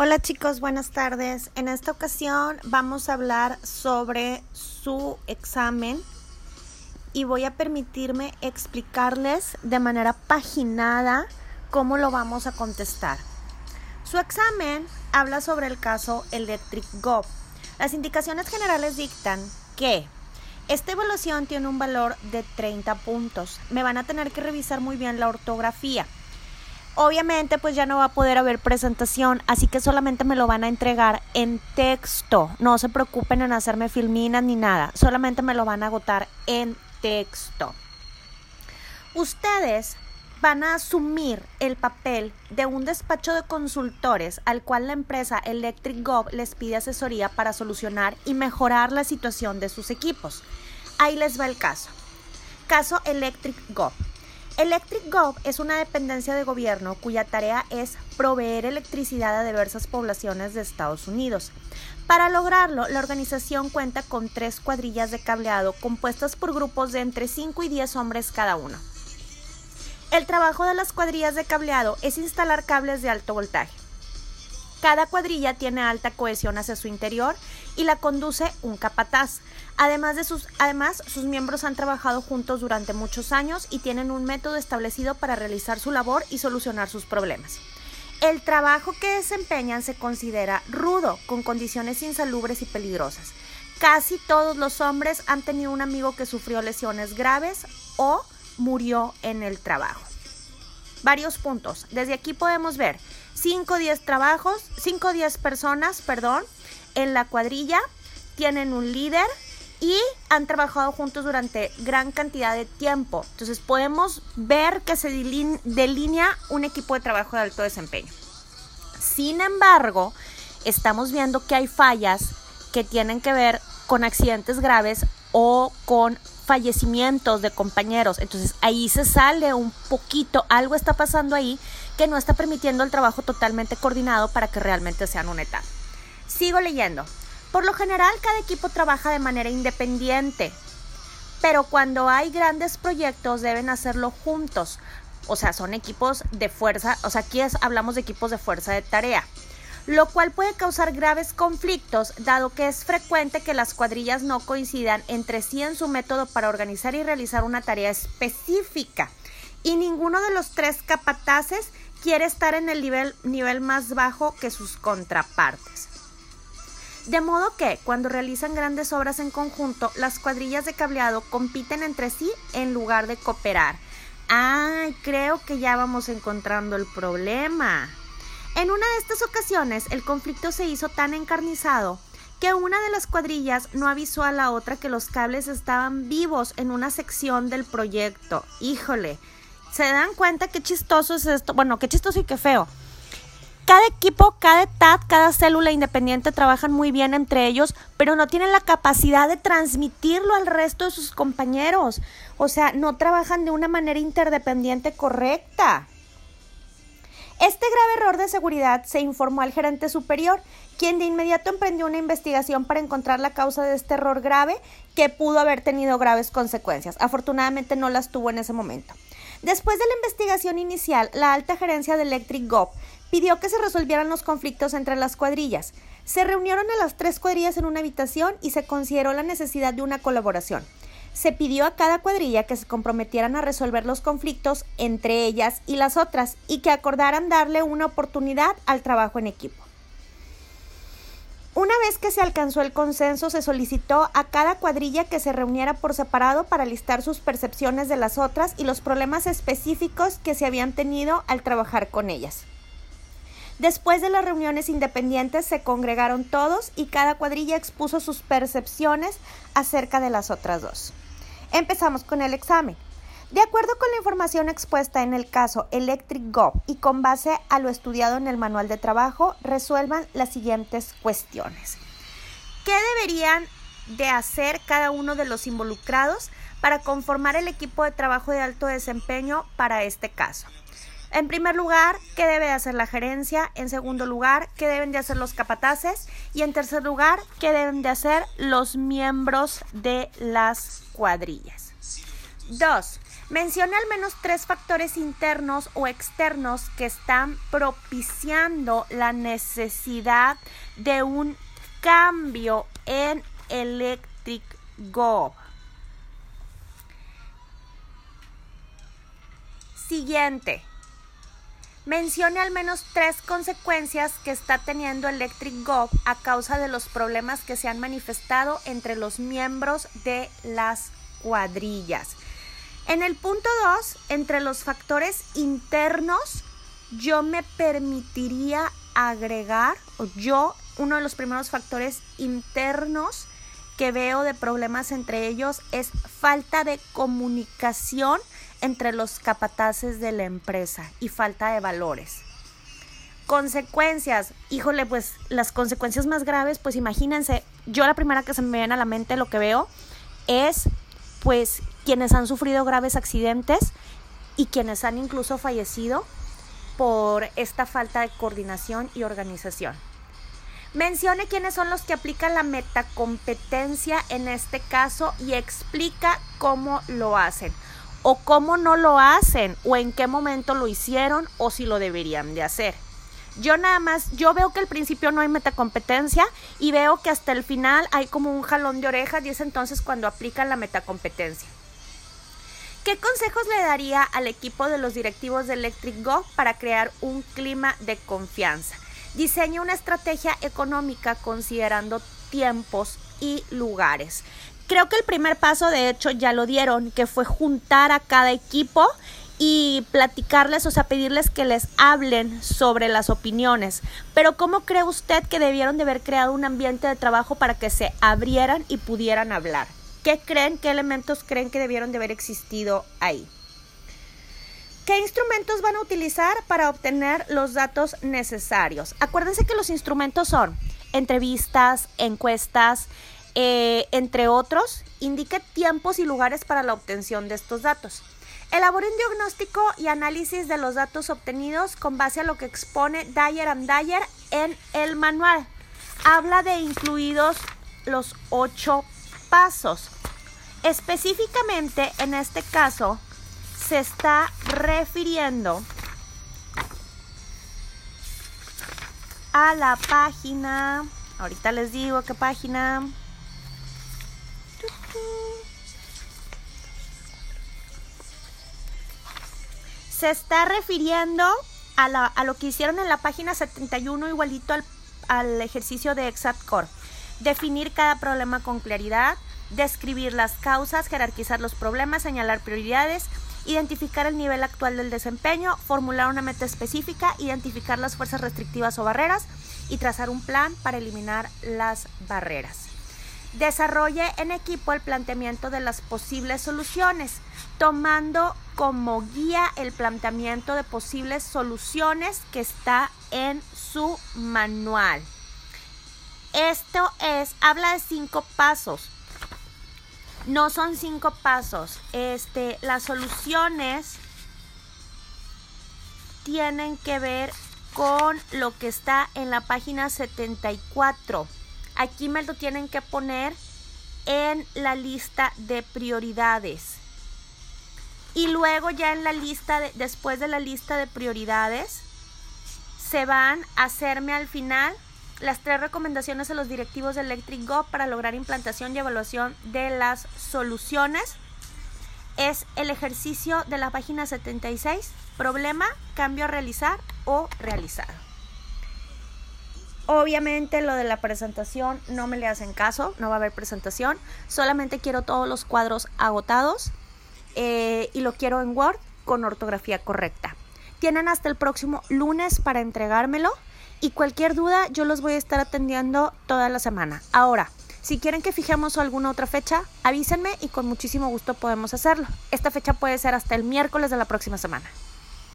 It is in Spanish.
Hola chicos, buenas tardes. En esta ocasión vamos a hablar sobre su examen y voy a permitirme explicarles de manera paginada cómo lo vamos a contestar. Su examen habla sobre el caso Electric Go. Las indicaciones generales dictan que esta evaluación tiene un valor de 30 puntos. Me van a tener que revisar muy bien la ortografía. Obviamente pues ya no va a poder haber presentación, así que solamente me lo van a entregar en texto. No se preocupen en hacerme filminas ni nada, solamente me lo van a agotar en texto. Ustedes van a asumir el papel de un despacho de consultores al cual la empresa Electric Gov les pide asesoría para solucionar y mejorar la situación de sus equipos. Ahí les va el caso. Caso Electric Gov. Electric Gov es una dependencia de gobierno cuya tarea es proveer electricidad a diversas poblaciones de Estados Unidos. Para lograrlo, la organización cuenta con tres cuadrillas de cableado compuestas por grupos de entre 5 y 10 hombres cada uno. El trabajo de las cuadrillas de cableado es instalar cables de alto voltaje. Cada cuadrilla tiene alta cohesión hacia su interior y la conduce un capataz. Además, de sus, además, sus miembros han trabajado juntos durante muchos años y tienen un método establecido para realizar su labor y solucionar sus problemas. El trabajo que desempeñan se considera rudo, con condiciones insalubres y peligrosas. Casi todos los hombres han tenido un amigo que sufrió lesiones graves o murió en el trabajo. Varios puntos. Desde aquí podemos ver 5 o 10 trabajos, 5 o 10 personas, perdón, en la cuadrilla, tienen un líder y han trabajado juntos durante gran cantidad de tiempo. Entonces podemos ver que se delinea un equipo de trabajo de alto desempeño. Sin embargo, estamos viendo que hay fallas que tienen que ver con accidentes graves o con fallecimientos de compañeros. Entonces ahí se sale un poquito, algo está pasando ahí que no está permitiendo el trabajo totalmente coordinado para que realmente sean una etapa. Sigo leyendo. Por lo general cada equipo trabaja de manera independiente, pero cuando hay grandes proyectos deben hacerlo juntos. O sea, son equipos de fuerza, o sea, aquí hablamos de equipos de fuerza de tarea lo cual puede causar graves conflictos dado que es frecuente que las cuadrillas no coincidan entre sí en su método para organizar y realizar una tarea específica y ninguno de los tres capataces quiere estar en el nivel, más bajo que sus contrapartes. De modo que, cuando realizan grandes obras en conjunto, las cuadrillas de cableado compiten entre sí en lugar de cooperar. Ay, creo que ya vamos encontrando el problema. En una de estas ocasiones el conflicto se hizo tan encarnizado que una de las cuadrillas no avisó a la otra que los cables estaban vivos en una sección del proyecto. Híjole, ¿se dan cuenta qué chistoso es esto? Bueno, qué chistoso y qué feo. Cada equipo, cada etad, cada célula independiente trabajan muy bien entre ellos, pero no tienen la capacidad de transmitirlo al resto de sus compañeros. O sea, no trabajan de una manera interdependiente correcta. Este grave error de seguridad se informó al gerente superior, quien de inmediato emprendió una investigación para encontrar la causa de este error grave que pudo haber tenido graves consecuencias. Afortunadamente no las tuvo en ese momento. Después de la investigación inicial, la alta gerencia de Electric Gov pidió que se resolvieran los conflictos entre las cuadrillas. Se reunieron a las tres cuadrillas en una habitación y se consideró la necesidad de una colaboración se pidió a cada cuadrilla que se comprometieran a resolver los conflictos entre ellas y las otras y que acordaran darle una oportunidad al trabajo en equipo. Una vez que se alcanzó el consenso, se solicitó a cada cuadrilla que se reuniera por separado para listar sus percepciones de las otras y los problemas específicos que se habían tenido al trabajar con ellas. Después de las reuniones independientes se congregaron todos y cada cuadrilla expuso sus percepciones acerca de las otras dos. Empezamos con el examen. De acuerdo con la información expuesta en el caso Electric Go y con base a lo estudiado en el manual de trabajo, resuelvan las siguientes cuestiones. ¿Qué deberían de hacer cada uno de los involucrados para conformar el equipo de trabajo de alto desempeño para este caso? En primer lugar, ¿qué debe de hacer la gerencia? En segundo lugar, ¿qué deben de hacer los capataces? Y en tercer lugar, ¿qué deben de hacer los miembros de las cuadrillas? Dos, Mencione al menos tres factores internos o externos que están propiciando la necesidad de un cambio en Electric Go. Siguiente. Mencione al menos tres consecuencias que está teniendo Electric Go a causa de los problemas que se han manifestado entre los miembros de las cuadrillas. En el punto 2, entre los factores internos, yo me permitiría agregar, o yo, uno de los primeros factores internos que veo de problemas entre ellos es falta de comunicación entre los capataces de la empresa y falta de valores. Consecuencias, híjole, pues las consecuencias más graves, pues imagínense, yo la primera que se me viene a la mente lo que veo es pues quienes han sufrido graves accidentes y quienes han incluso fallecido por esta falta de coordinación y organización. Mencione quiénes son los que aplican la metacompetencia en este caso y explica cómo lo hacen o cómo no lo hacen o en qué momento lo hicieron o si lo deberían de hacer. Yo nada más, yo veo que al principio no hay metacompetencia y veo que hasta el final hay como un jalón de orejas y es entonces cuando aplican la metacompetencia. ¿Qué consejos le daría al equipo de los directivos de Electric Go para crear un clima de confianza? Diseña una estrategia económica considerando tiempos y lugares. Creo que el primer paso, de hecho, ya lo dieron, que fue juntar a cada equipo y platicarles, o sea, pedirles que les hablen sobre las opiniones. Pero ¿cómo cree usted que debieron de haber creado un ambiente de trabajo para que se abrieran y pudieran hablar? ¿Qué creen, qué elementos creen que debieron de haber existido ahí? ¿Qué instrumentos van a utilizar para obtener los datos necesarios? Acuérdense que los instrumentos son entrevistas, encuestas, eh, entre otros, indique tiempos y lugares para la obtención de estos datos. Elabore un diagnóstico y análisis de los datos obtenidos con base a lo que expone Dyer and Dyer en el manual. Habla de incluidos los ocho pasos. Específicamente, en este caso, se está refiriendo a la página, ahorita les digo qué página, se está refiriendo a, lo que hicieron en la página 71 igualito al, ejercicio de Exact. Definir cada problema con claridad, describir las causas, jerarquizar los problemas, señalar prioridades, identificar el nivel actual del desempeño, formular una meta específica, identificar las fuerzas restrictivas o barreras y trazar un plan para eliminar las barreras. Desarrolle en equipo el planteamiento de las posibles soluciones, tomando como guía el planteamiento de posibles soluciones que está en su manual. Esto es, habla de cinco pasos. No son cinco pasos. Este, las soluciones tienen que ver con lo que está en la página 74 Aquí me lo tienen que poner en la lista de prioridades. Y luego ya en la lista, de, después de la lista de prioridades, se van a hacerme al final las tres recomendaciones a los directivos de Electric Go para lograr implantación y evaluación de las soluciones. Es el ejercicio de la página 76, problema, cambio a realizar o realizado. Obviamente lo de la presentación no me le hacen caso, no va a haber presentación, solamente quiero todos los cuadros agotados eh, y lo quiero en Word con ortografía correcta. Tienen hasta el próximo lunes para entregármelo y cualquier duda yo los voy a estar atendiendo toda la semana. Ahora, si quieren que fijemos alguna otra fecha, avísenme y con muchísimo gusto podemos hacerlo. Esta fecha puede ser hasta el miércoles de la próxima semana.